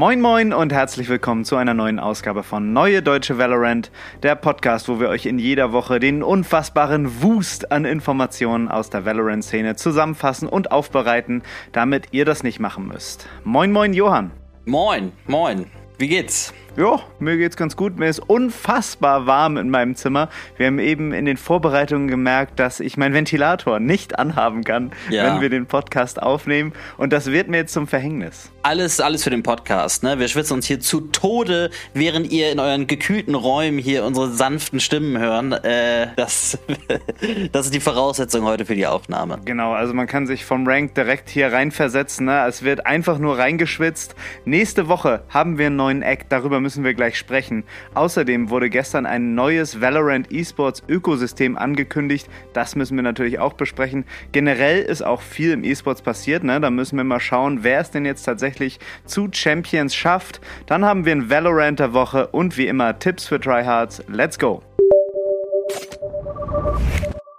Moin Moin und herzlich willkommen zu einer neuen Ausgabe von Neue Deutsche Valorant, der Podcast, wo wir euch in jeder Woche den unfassbaren Wust an Informationen aus der Valorant-Szene zusammenfassen und aufbereiten, damit ihr das nicht machen müsst. Moin Moin Johann. Moin, moin. Wie geht's? Ja, mir geht's ganz gut. Mir ist unfassbar warm in meinem Zimmer. Wir haben eben in den Vorbereitungen gemerkt, dass ich meinen Ventilator nicht anhaben kann, ja. wenn wir den Podcast aufnehmen. Und das wird mir jetzt zum Verhängnis. Alles, alles für den Podcast. Ne? Wir schwitzen uns hier zu Tode, während ihr in euren gekühlten Räumen hier unsere sanften Stimmen hören. Äh, das, das ist die Voraussetzung heute für die Aufnahme. Genau, also man kann sich vom Rank direkt hier reinversetzen. Ne? Es wird einfach nur reingeschwitzt. Nächste Woche haben wir einen neuen Act. Darüber müssen wir gleich sprechen. Außerdem wurde gestern ein neues Valorant Esports Ökosystem angekündigt. Das müssen wir natürlich auch besprechen. Generell ist auch viel im Esports passiert. Ne? Da müssen wir mal schauen, wer es denn jetzt tatsächlich zu Champions schafft. Dann haben wir ein Valorant der Woche und wie immer Tipps für Tryhards. Let's go!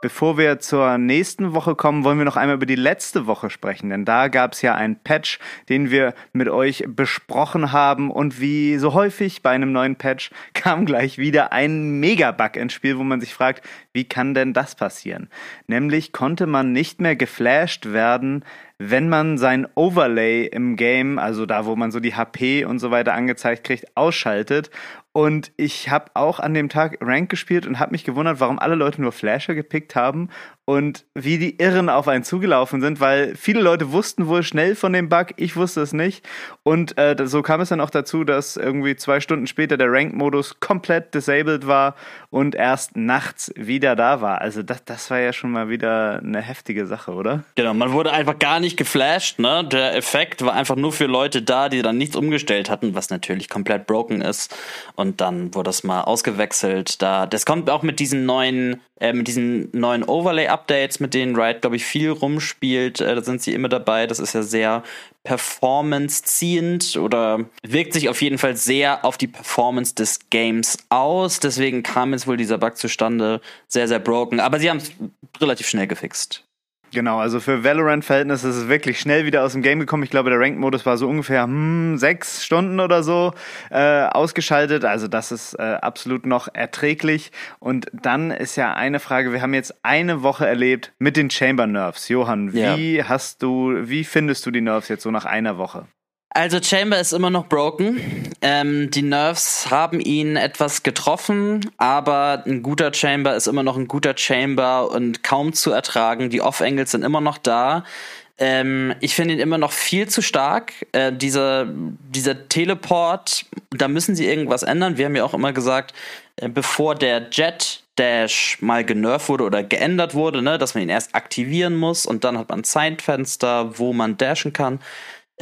Bevor wir zur nächsten Woche kommen, wollen wir noch einmal über die letzte Woche sprechen, denn da gab es ja einen Patch, den wir mit euch besprochen haben und wie so häufig bei einem neuen Patch kam gleich wieder ein Megabug ins Spiel, wo man sich fragt, wie kann denn das passieren? Nämlich konnte man nicht mehr geflasht werden, wenn man sein Overlay im Game, also da, wo man so die HP und so weiter angezeigt kriegt, ausschaltet und ich habe auch an dem Tag Rank gespielt und habe mich gewundert, warum alle Leute nur Flasher gepickt haben und wie die Irren auf einen zugelaufen sind, weil viele Leute wussten wohl schnell von dem Bug, ich wusste es nicht. Und äh, so kam es dann auch dazu, dass irgendwie zwei Stunden später der Rank-Modus komplett disabled war und erst nachts wieder da war. Also das, das war ja schon mal wieder eine heftige Sache, oder? Genau, man wurde einfach gar nicht geflasht. Ne? Der Effekt war einfach nur für Leute da, die dann nichts umgestellt hatten, was natürlich komplett broken ist. Dann wurde das mal ausgewechselt. Da, das kommt auch mit diesen neuen äh, mit diesen neuen Overlay-Updates, mit denen Riot, glaube ich, viel rumspielt. Äh, da sind sie immer dabei. Das ist ja sehr performance-ziehend oder wirkt sich auf jeden Fall sehr auf die Performance des Games aus. Deswegen kam jetzt wohl dieser Bug zustande. Sehr, sehr broken. Aber sie haben es relativ schnell gefixt. Genau, also für Valorant-Verhältnisse ist es wirklich schnell wieder aus dem Game gekommen. Ich glaube, der Ranked-Modus war so ungefähr hm, sechs Stunden oder so äh, ausgeschaltet. Also das ist äh, absolut noch erträglich. Und dann ist ja eine Frage, wir haben jetzt eine Woche erlebt mit den Chamber Nerves. Johann, wie ja. hast du, wie findest du die Nerves jetzt so nach einer Woche? Also Chamber ist immer noch broken. Ähm, die Nerves haben ihn etwas getroffen, aber ein guter Chamber ist immer noch ein guter Chamber und kaum zu ertragen. Die Off-Angles sind immer noch da. Ähm, ich finde ihn immer noch viel zu stark. Äh, dieser, dieser Teleport, da müssen sie irgendwas ändern. Wir haben ja auch immer gesagt, äh, bevor der Jet Dash mal genervt wurde oder geändert wurde, ne, dass man ihn erst aktivieren muss und dann hat man ein Zeitfenster, wo man dashen kann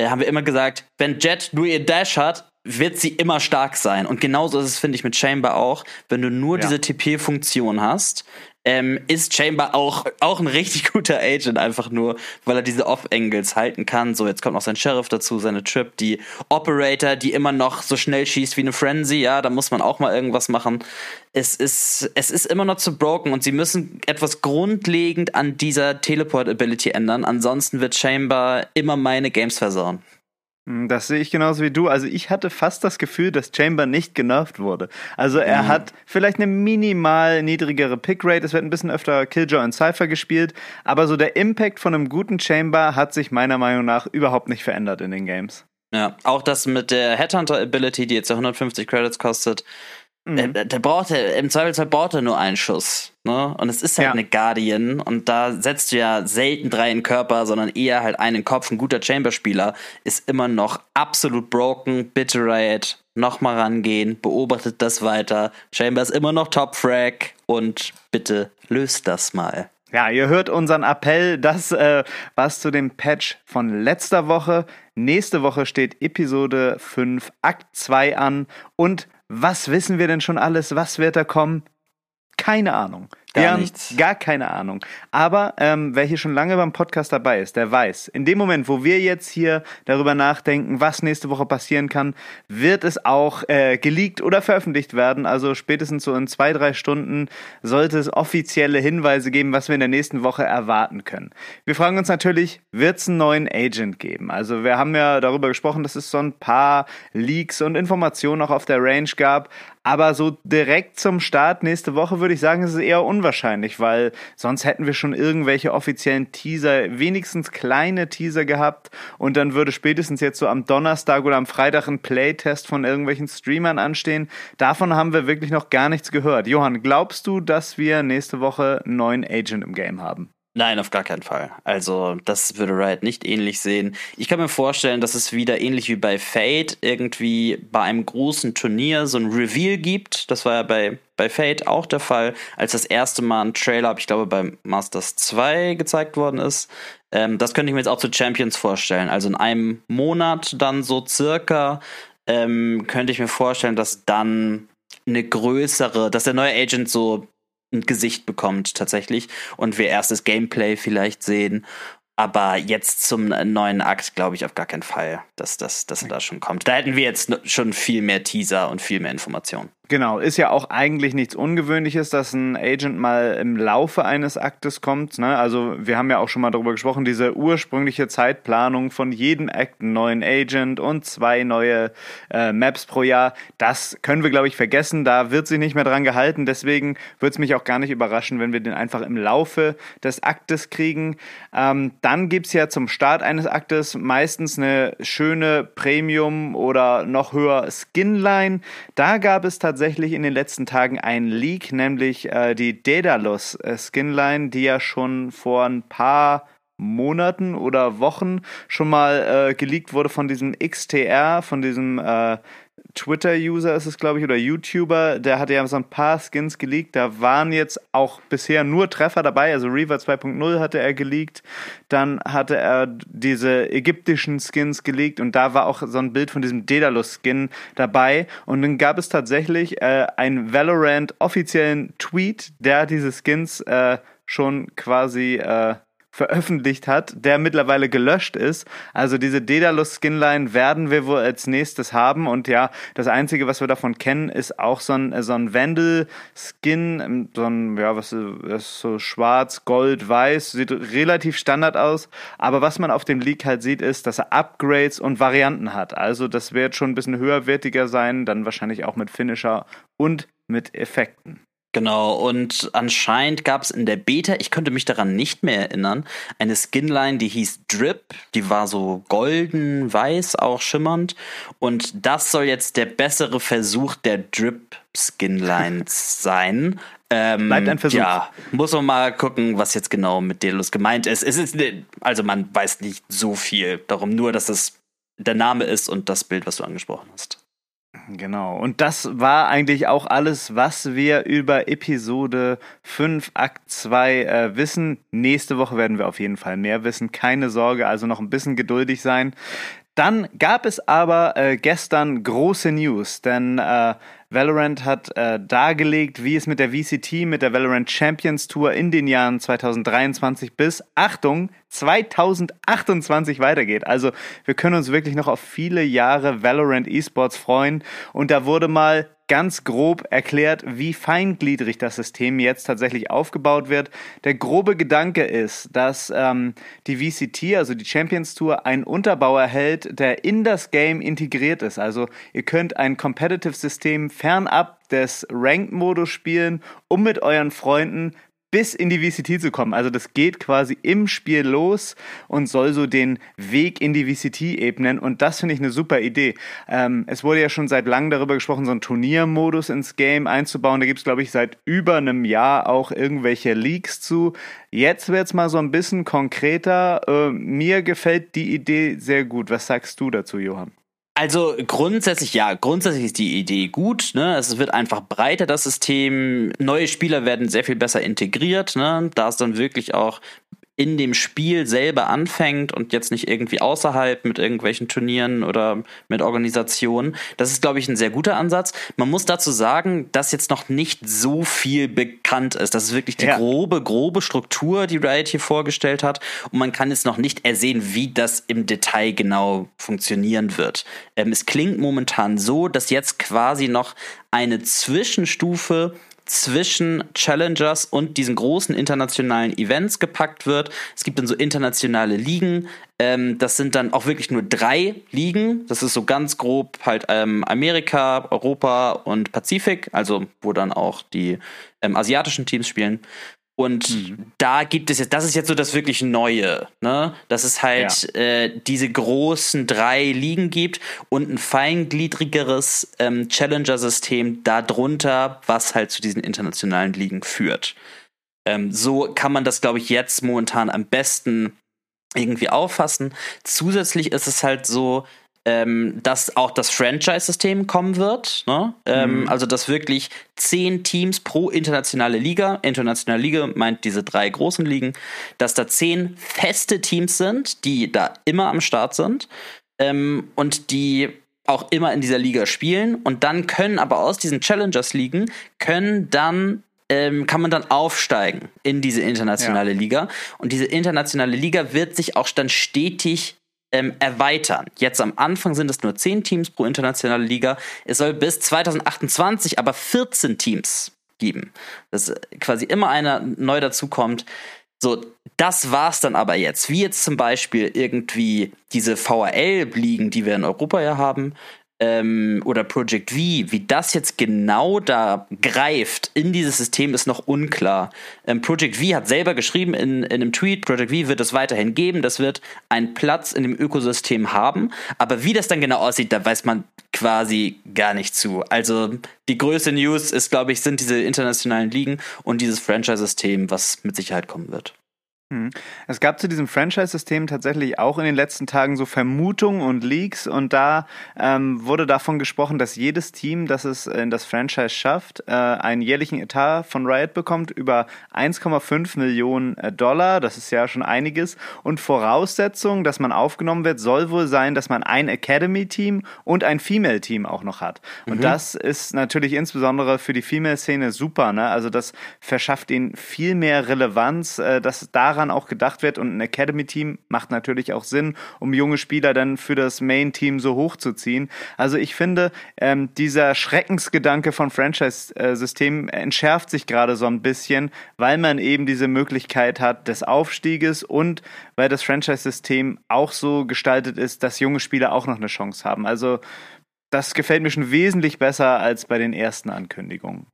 haben wir immer gesagt, wenn Jet nur ihr Dash hat, wird sie immer stark sein. Und genauso ist es, finde ich, mit Chamber auch. Wenn du nur ja. diese TP-Funktion hast, ähm, ist Chamber auch, auch ein richtig guter Agent, einfach nur, weil er diese Off-Angles halten kann. So, jetzt kommt noch sein Sheriff dazu, seine Trip, die Operator, die immer noch so schnell schießt wie eine Frenzy, ja, da muss man auch mal irgendwas machen. Es ist, es ist immer noch zu broken und sie müssen etwas grundlegend an dieser Teleport-Ability ändern. Ansonsten wird Chamber immer meine Games versauen. Hm, das sehe ich genauso wie du. Also ich hatte fast das Gefühl, dass Chamber nicht genervt wurde. Also er mhm. hat vielleicht eine minimal niedrigere Pickrate, es wird ein bisschen öfter Killjoy und Cypher gespielt, aber so der Impact von einem guten Chamber hat sich meiner Meinung nach überhaupt nicht verändert in den Games. Ja, auch das mit der Headhunter Ability, die jetzt 150 Credits kostet, Mhm. Der, der braucht ja, im Zweifelsfall braucht er nur einen Schuss. Ne? Und es ist halt ja. eine Guardian und da setzt du ja selten drei in den Körper, sondern eher halt einen Kopf. Ein guter Chamber-Spieler ist immer noch absolut broken. Bitte Riot, nochmal rangehen, beobachtet das weiter. Chamber ist immer noch Top-Frag und bitte löst das mal. Ja, ihr hört unseren Appell. Das äh, war's zu dem Patch von letzter Woche. Nächste Woche steht Episode 5, Akt 2 an und was wissen wir denn schon alles? Was wird da kommen? Keine Ahnung. Gar wir nichts. haben gar keine Ahnung. Aber ähm, wer hier schon lange beim Podcast dabei ist, der weiß, in dem Moment, wo wir jetzt hier darüber nachdenken, was nächste Woche passieren kann, wird es auch äh, geleakt oder veröffentlicht werden. Also spätestens so in zwei, drei Stunden sollte es offizielle Hinweise geben, was wir in der nächsten Woche erwarten können. Wir fragen uns natürlich, wird es einen neuen Agent geben? Also wir haben ja darüber gesprochen, dass es so ein paar Leaks und Informationen auch auf der Range gab. Aber so direkt zum Start nächste Woche würde ich sagen, ist es eher unwahrscheinlich, weil sonst hätten wir schon irgendwelche offiziellen Teaser, wenigstens kleine Teaser gehabt und dann würde spätestens jetzt so am Donnerstag oder am Freitag ein Playtest von irgendwelchen Streamern anstehen. Davon haben wir wirklich noch gar nichts gehört. Johann, glaubst du, dass wir nächste Woche einen neuen Agent im Game haben? Nein, auf gar keinen Fall. Also, das würde Riot nicht ähnlich sehen. Ich kann mir vorstellen, dass es wieder ähnlich wie bei Fate irgendwie bei einem großen Turnier so ein Reveal gibt. Das war ja bei, bei Fate auch der Fall, als das erste Mal ein Trailer, ich glaube, bei Masters 2 gezeigt worden ist. Ähm, das könnte ich mir jetzt auch zu Champions vorstellen. Also in einem Monat dann so circa ähm, könnte ich mir vorstellen, dass dann eine größere, dass der neue Agent so ein Gesicht bekommt tatsächlich und wir erst das Gameplay vielleicht sehen. Aber jetzt zum neuen Akt glaube ich auf gar keinen Fall, dass das dass er da schon kommt. Da hätten wir jetzt schon viel mehr Teaser und viel mehr Informationen. Genau, ist ja auch eigentlich nichts Ungewöhnliches, dass ein Agent mal im Laufe eines Aktes kommt. Ne? Also wir haben ja auch schon mal darüber gesprochen, diese ursprüngliche Zeitplanung von jedem Act einen neuen Agent und zwei neue äh, Maps pro Jahr. Das können wir, glaube ich, vergessen. Da wird sich nicht mehr dran gehalten. Deswegen würde es mich auch gar nicht überraschen, wenn wir den einfach im Laufe des Aktes kriegen. Ähm, dann gibt's ja zum Start eines Aktes meistens eine schöne Premium oder noch höher Skinline. Da gab es tatsächlich tatsächlich in den letzten Tagen ein Leak, nämlich äh, die Daedalus äh, Skinline, die ja schon vor ein paar Monaten oder Wochen schon mal äh, geleakt wurde von diesem XTR, von diesem äh, Twitter-User ist es, glaube ich, oder YouTuber, der hatte ja so ein paar Skins geleakt. Da waren jetzt auch bisher nur Treffer dabei. Also Reaver 2.0 hatte er geleakt. Dann hatte er diese ägyptischen Skins geleakt und da war auch so ein Bild von diesem Daedalus-Skin dabei. Und dann gab es tatsächlich äh, einen Valorant offiziellen Tweet, der diese Skins äh, schon quasi äh, veröffentlicht hat, der mittlerweile gelöscht ist. Also diese Daedalus Skinline werden wir wohl als nächstes haben und ja, das einzige, was wir davon kennen, ist auch so ein, so ein Vandal Skin, ähm, so ein, ja, was ist so schwarz, gold, weiß, sieht relativ Standard aus, aber was man auf dem Leak halt sieht, ist, dass er Upgrades und Varianten hat. Also das wird schon ein bisschen höherwertiger sein, dann wahrscheinlich auch mit Finisher und mit Effekten. Genau, und anscheinend gab es in der Beta, ich könnte mich daran nicht mehr erinnern, eine Skinline, die hieß Drip, die war so golden, weiß, auch schimmernd. Und das soll jetzt der bessere Versuch der Drip-Skinlines sein. Ähm, Bleibt ein Versuch. Ja, muss man mal gucken, was jetzt genau mit Delus gemeint ist. Es ist. Also man weiß nicht so viel darum, nur dass es der Name ist und das Bild, was du angesprochen hast. Genau. Und das war eigentlich auch alles, was wir über Episode 5, Akt 2 äh, wissen. Nächste Woche werden wir auf jeden Fall mehr wissen. Keine Sorge, also noch ein bisschen geduldig sein. Dann gab es aber äh, gestern große News, denn äh, Valorant hat äh, dargelegt, wie es mit der VCT, mit der Valorant Champions Tour in den Jahren 2023 bis, Achtung, 2028 weitergeht. Also wir können uns wirklich noch auf viele Jahre Valorant Esports freuen. Und da wurde mal ganz grob erklärt, wie feingliedrig das System jetzt tatsächlich aufgebaut wird. Der grobe Gedanke ist, dass ähm, die VCT, also die Champions Tour, einen Unterbau erhält, der in das Game integriert ist. Also ihr könnt ein Competitive-System fernab des Ranked-Modus spielen, um mit euren Freunden bis in die VCT zu kommen. Also das geht quasi im Spiel los und soll so den Weg in die VCT ebnen. Und das finde ich eine super Idee. Ähm, es wurde ja schon seit langem darüber gesprochen, so einen Turniermodus ins Game einzubauen. Da gibt es, glaube ich, seit über einem Jahr auch irgendwelche Leaks zu. Jetzt wird es mal so ein bisschen konkreter. Äh, mir gefällt die Idee sehr gut. Was sagst du dazu, Johann? Also grundsätzlich ja, grundsätzlich ist die Idee gut. Ne? Es wird einfach breiter das System. Neue Spieler werden sehr viel besser integriert. Ne? Da ist dann wirklich auch in dem Spiel selber anfängt und jetzt nicht irgendwie außerhalb mit irgendwelchen Turnieren oder mit Organisationen. Das ist, glaube ich, ein sehr guter Ansatz. Man muss dazu sagen, dass jetzt noch nicht so viel bekannt ist. Das ist wirklich die ja. grobe, grobe Struktur, die Riot hier vorgestellt hat. Und man kann jetzt noch nicht ersehen, wie das im Detail genau funktionieren wird. Ähm, es klingt momentan so, dass jetzt quasi noch eine Zwischenstufe zwischen Challengers und diesen großen internationalen Events gepackt wird. Es gibt dann so internationale Ligen. Ähm, das sind dann auch wirklich nur drei Ligen. Das ist so ganz grob halt ähm, Amerika, Europa und Pazifik, also wo dann auch die ähm, asiatischen Teams spielen. Und mhm. da gibt es jetzt, das ist jetzt so das wirklich Neue, ne? Dass es halt ja. äh, diese großen drei Ligen gibt und ein feingliedrigeres ähm, Challenger-System darunter, was halt zu diesen internationalen Ligen führt. Ähm, so kann man das, glaube ich, jetzt momentan am besten irgendwie auffassen. Zusätzlich ist es halt so, ähm, dass auch das Franchise-System kommen wird. Ne? Ähm, mhm. Also, dass wirklich zehn Teams pro internationale Liga, internationale Liga meint diese drei großen Ligen, dass da zehn feste Teams sind, die da immer am Start sind ähm, und die auch immer in dieser Liga spielen. Und dann können aber aus diesen Challengers-Ligen, können dann ähm, kann man dann aufsteigen in diese internationale ja. Liga. Und diese internationale Liga wird sich auch dann stetig ähm, erweitern. Jetzt am Anfang sind es nur 10 Teams pro internationale Liga. Es soll bis 2028 aber 14 Teams geben. Dass quasi immer einer neu dazukommt. So, das war's dann aber jetzt. Wie jetzt zum Beispiel irgendwie diese VRL-Ligen, die wir in Europa ja haben, ähm, oder Project V, wie das jetzt genau da greift in dieses System, ist noch unklar. Ähm, Project V hat selber geschrieben in, in einem Tweet, Project V wird es weiterhin geben, das wird einen Platz in dem Ökosystem haben, aber wie das dann genau aussieht, da weiß man quasi gar nicht zu. Also die größte News ist, glaube ich, sind diese internationalen Ligen und dieses Franchise-System, was mit Sicherheit kommen wird. Hm. Es gab zu diesem Franchise-System tatsächlich auch in den letzten Tagen so Vermutungen und Leaks und da ähm, wurde davon gesprochen, dass jedes Team, das es in das Franchise schafft, äh, einen jährlichen Etat von Riot bekommt über 1,5 Millionen äh, Dollar. Das ist ja schon einiges. Und Voraussetzung, dass man aufgenommen wird, soll wohl sein, dass man ein Academy-Team und ein Female-Team auch noch hat. Und mhm. das ist natürlich insbesondere für die Female-Szene super. Ne? Also das verschafft ihnen viel mehr Relevanz, äh, dass daran daran auch gedacht wird und ein Academy-Team macht natürlich auch Sinn, um junge Spieler dann für das Main-Team so hochzuziehen. Also ich finde, ähm, dieser Schreckensgedanke von Franchise-System entschärft sich gerade so ein bisschen, weil man eben diese Möglichkeit hat des Aufstieges und weil das Franchise-System auch so gestaltet ist, dass junge Spieler auch noch eine Chance haben. Also das gefällt mir schon wesentlich besser als bei den ersten Ankündigungen.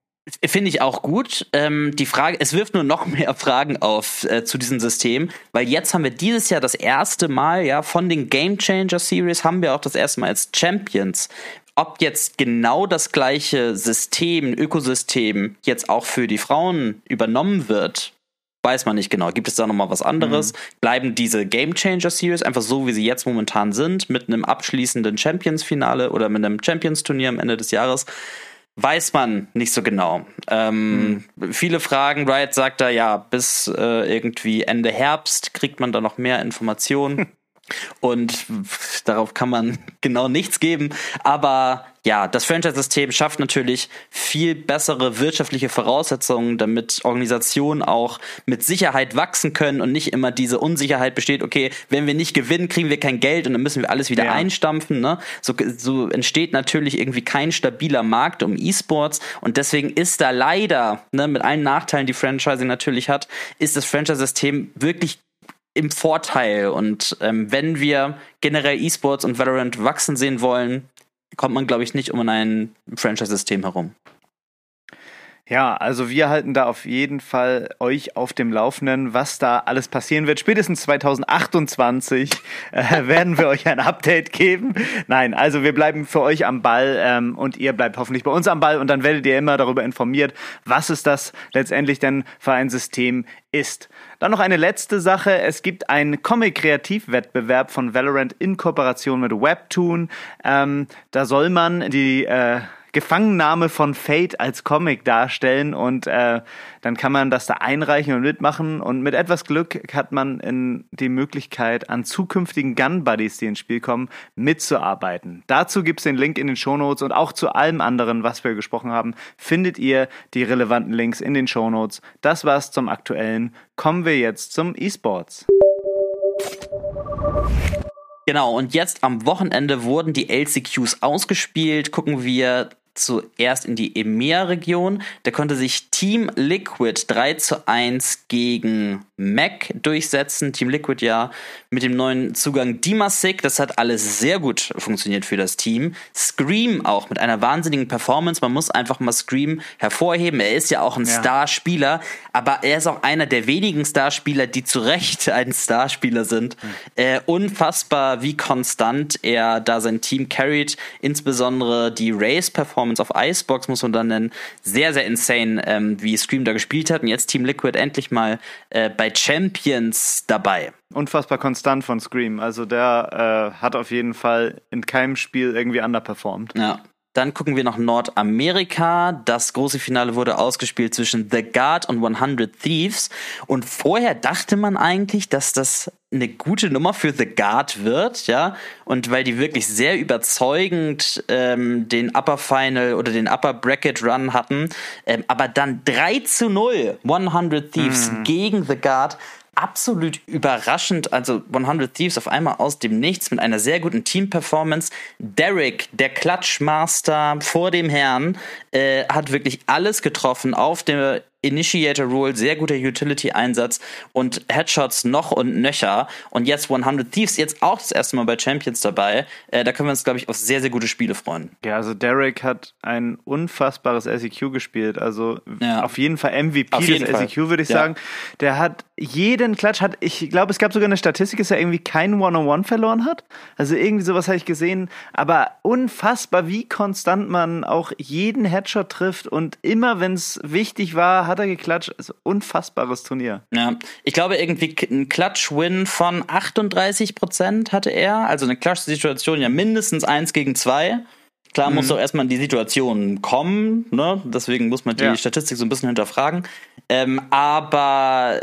Finde ich auch gut. Ähm, die Frage, es wirft nur noch mehr Fragen auf äh, zu diesem System, weil jetzt haben wir dieses Jahr das erste Mal, ja, von den Game Changer Series haben wir auch das erste Mal als Champions. Ob jetzt genau das gleiche System, Ökosystem jetzt auch für die Frauen übernommen wird, weiß man nicht genau. Gibt es da nochmal was anderes? Mhm. Bleiben diese Game Changer Series einfach so, wie sie jetzt momentan sind, mit einem abschließenden Champions-Finale oder mit einem Champions-Turnier am Ende des Jahres? Weiß man nicht so genau. Ähm, hm. Viele Fragen. Riot sagt da ja, bis äh, irgendwie Ende Herbst kriegt man da noch mehr Informationen. Und darauf kann man genau nichts geben. Aber ja, das Franchise-System schafft natürlich viel bessere wirtschaftliche Voraussetzungen, damit Organisationen auch mit Sicherheit wachsen können und nicht immer diese Unsicherheit besteht, okay, wenn wir nicht gewinnen, kriegen wir kein Geld und dann müssen wir alles wieder ja. einstampfen. Ne? So, so entsteht natürlich irgendwie kein stabiler Markt um E-Sports und deswegen ist da leider, ne, mit allen Nachteilen, die Franchising natürlich hat, ist das Franchise-System wirklich im Vorteil. Und ähm, wenn wir generell E-Sports und Valorant wachsen sehen wollen, kommt man, glaube ich, nicht um ein Franchise-System herum. Ja, also wir halten da auf jeden Fall euch auf dem Laufenden, was da alles passieren wird. Spätestens 2028 äh, werden wir euch ein Update geben. Nein, also wir bleiben für euch am Ball ähm, und ihr bleibt hoffentlich bei uns am Ball und dann werdet ihr immer darüber informiert, was es das letztendlich denn für ein System ist. Dann noch eine letzte Sache. Es gibt einen Comic-Kreativwettbewerb von Valorant in Kooperation mit Webtoon. Ähm, da soll man die äh, Gefangennahme von Fate als Comic darstellen und äh, dann kann man das da einreichen und mitmachen und mit etwas Glück hat man in die Möglichkeit, an zukünftigen Gun Buddies, die ins Spiel kommen, mitzuarbeiten. Dazu gibt's den Link in den Shownotes und auch zu allem anderen, was wir gesprochen haben, findet ihr die relevanten Links in den Shownotes. Das war's zum Aktuellen. Kommen wir jetzt zum E-Sports. Genau, und jetzt am Wochenende wurden die LCQs ausgespielt. Gucken wir zuerst in die EMEA-Region. Da konnte sich Team Liquid 3 zu 1 gegen Mac durchsetzen. Team Liquid ja mit dem neuen Zugang Dimasik. Das hat alles sehr gut funktioniert für das Team. Scream auch mit einer wahnsinnigen Performance. Man muss einfach mal Scream hervorheben. Er ist ja auch ein ja. Starspieler, aber er ist auch einer der wenigen Starspieler, die zu Recht ein Starspieler sind. Mhm. Äh, unfassbar, wie konstant er da sein Team carried. Insbesondere die Race-Performance Performance auf Icebox, muss man dann nennen. Sehr, sehr insane, ähm, wie Scream da gespielt hat. Und jetzt Team Liquid endlich mal äh, bei Champions dabei. Unfassbar konstant von Scream. Also der äh, hat auf jeden Fall in keinem Spiel irgendwie underperformed. Ja. Dann gucken wir nach Nordamerika. Das große Finale wurde ausgespielt zwischen The Guard und 100 Thieves. Und vorher dachte man eigentlich, dass das eine gute Nummer für The Guard wird, ja. Und weil die wirklich sehr überzeugend ähm, den Upper Final oder den Upper Bracket Run hatten. Ähm, aber dann 3 zu 0 100 Thieves mm. gegen The Guard absolut überraschend, also 100 Thieves auf einmal aus dem Nichts mit einer sehr guten Team-Performance. Derek, der Klatschmaster vor dem Herrn, äh, hat wirklich alles getroffen auf der Initiator Rule, sehr guter Utility-Einsatz und Headshots noch und nöcher. Und jetzt 100 Thieves, jetzt auch das erste Mal bei Champions dabei. Äh, da können wir uns, glaube ich, auf sehr, sehr gute Spiele freuen. Ja, also Derek hat ein unfassbares SEQ gespielt. Also ja. auf jeden Fall MVP auf des SEQ, würde ich ja. sagen. Der hat jeden Klatsch, hat, ich glaube, es gab sogar eine Statistik, dass er irgendwie keinen One-on-One verloren hat. Also irgendwie sowas habe ich gesehen. Aber unfassbar, wie konstant man auch jeden Headshot trifft und immer, wenn es wichtig war, hat hat er geklatscht. Also unfassbares Turnier. Ja, ich glaube irgendwie ein Klatsch-Win von 38 Prozent hatte er. Also eine Klatsch-Situation ja mindestens 1 gegen 2. Klar mhm. muss doch erstmal in die Situation kommen, ne? Deswegen muss man die ja. Statistik so ein bisschen hinterfragen. Ähm, aber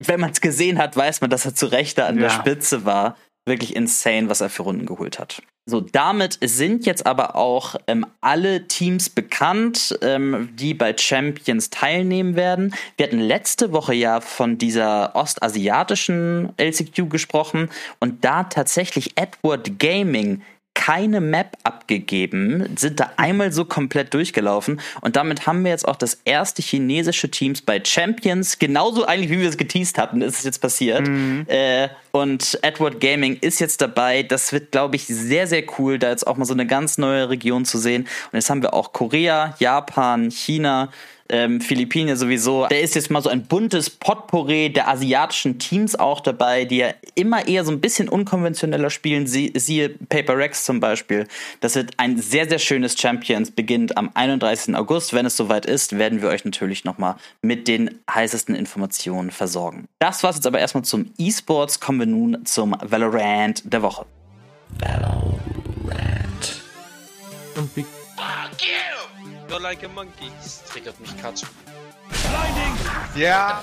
wenn man es gesehen hat, weiß man, dass er zu Recht da an ja. der Spitze war. Wirklich insane, was er für Runden geholt hat. So, damit sind jetzt aber auch ähm, alle Teams bekannt, ähm, die bei Champions teilnehmen werden. Wir hatten letzte Woche ja von dieser ostasiatischen LCQ gesprochen und da tatsächlich Edward Gaming keine Map abgegeben, sind da einmal so komplett durchgelaufen und damit haben wir jetzt auch das erste chinesische Teams bei Champions, genauso eigentlich wie wir es geteased hatten, ist es jetzt passiert. Mhm. Äh, und Edward Gaming ist jetzt dabei. Das wird, glaube ich, sehr, sehr cool, da jetzt auch mal so eine ganz neue Region zu sehen. Und jetzt haben wir auch Korea, Japan, China, ähm, Philippinen sowieso. Da ist jetzt mal so ein buntes Potpourri der asiatischen Teams auch dabei, die ja immer eher so ein bisschen unkonventioneller spielen. Sie, siehe Paper Rex zum Beispiel. Das wird ein sehr, sehr schönes Champions, beginnt am 31. August. Wenn es soweit ist, werden wir euch natürlich nochmal mit den heißesten Informationen versorgen. Das war's jetzt aber erstmal zum E-Sports. Kommen wir nun zum Valorant der Woche. Valorant. Und Big Fuck you! You're like a monkey. Das triggert mich schon. Blinding! Ja.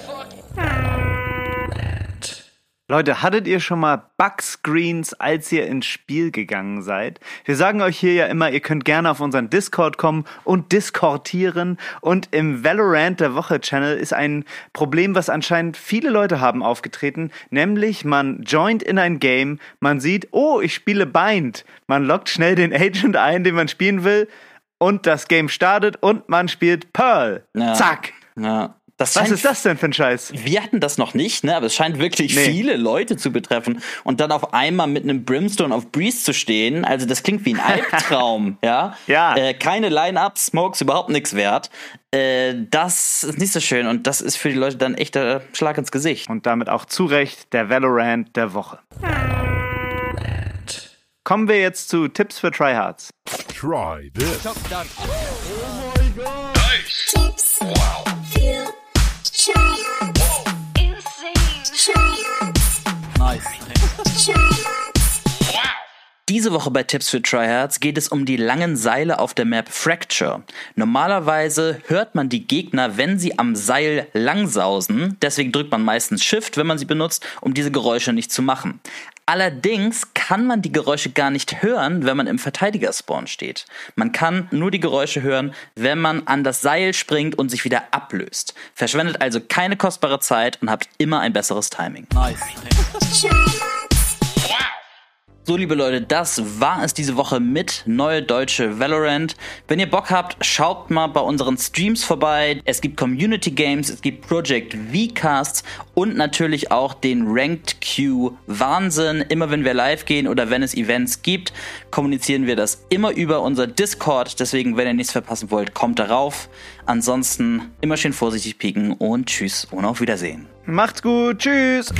Leute, hattet ihr schon mal Bugscreens, als ihr ins Spiel gegangen seid? Wir sagen euch hier ja immer, ihr könnt gerne auf unseren Discord kommen und diskortieren. Und im Valorant der Woche Channel ist ein Problem, was anscheinend viele Leute haben aufgetreten, nämlich man joint in ein Game, man sieht, oh, ich spiele Bind. Man lockt schnell den Agent ein, den man spielen will und das Game startet und man spielt Pearl. Ja. Zack. Ja. Was ist das denn für ein Scheiß? Wir hatten das noch nicht, ne? aber es scheint wirklich nee. viele Leute zu betreffen. Und dann auf einmal mit einem Brimstone auf Breeze zu stehen, also das klingt wie ein Albtraum, ja? Ja. Äh, keine Line-Ups, Smokes, überhaupt nichts wert. Äh, das ist nicht so schön und das ist für die Leute dann echt der Schlag ins Gesicht. Und damit auch zu Recht der Valorant der Woche. Kommen wir jetzt zu Tipps für Tryhards. Try this. Oh my god. Nice. Diese Woche bei Tipps für Tryhards geht es um die langen Seile auf der Map Fracture. Normalerweise hört man die Gegner, wenn sie am Seil langsausen. Deswegen drückt man meistens Shift, wenn man sie benutzt, um diese Geräusche nicht zu machen. Allerdings kann man die Geräusche gar nicht hören, wenn man im Verteidigerspawn steht. Man kann nur die Geräusche hören, wenn man an das Seil springt und sich wieder ablöst. Verschwendet also keine kostbare Zeit und habt immer ein besseres Timing. Nice. So, liebe Leute, das war es diese Woche mit Neue Deutsche Valorant. Wenn ihr Bock habt, schaut mal bei unseren Streams vorbei. Es gibt Community Games, es gibt Project V-Casts und natürlich auch den Ranked Q Wahnsinn. Immer wenn wir live gehen oder wenn es Events gibt, kommunizieren wir das immer über unser Discord. Deswegen, wenn ihr nichts verpassen wollt, kommt darauf. Ansonsten immer schön vorsichtig pieken und tschüss und auf Wiedersehen. Macht's gut, tschüss.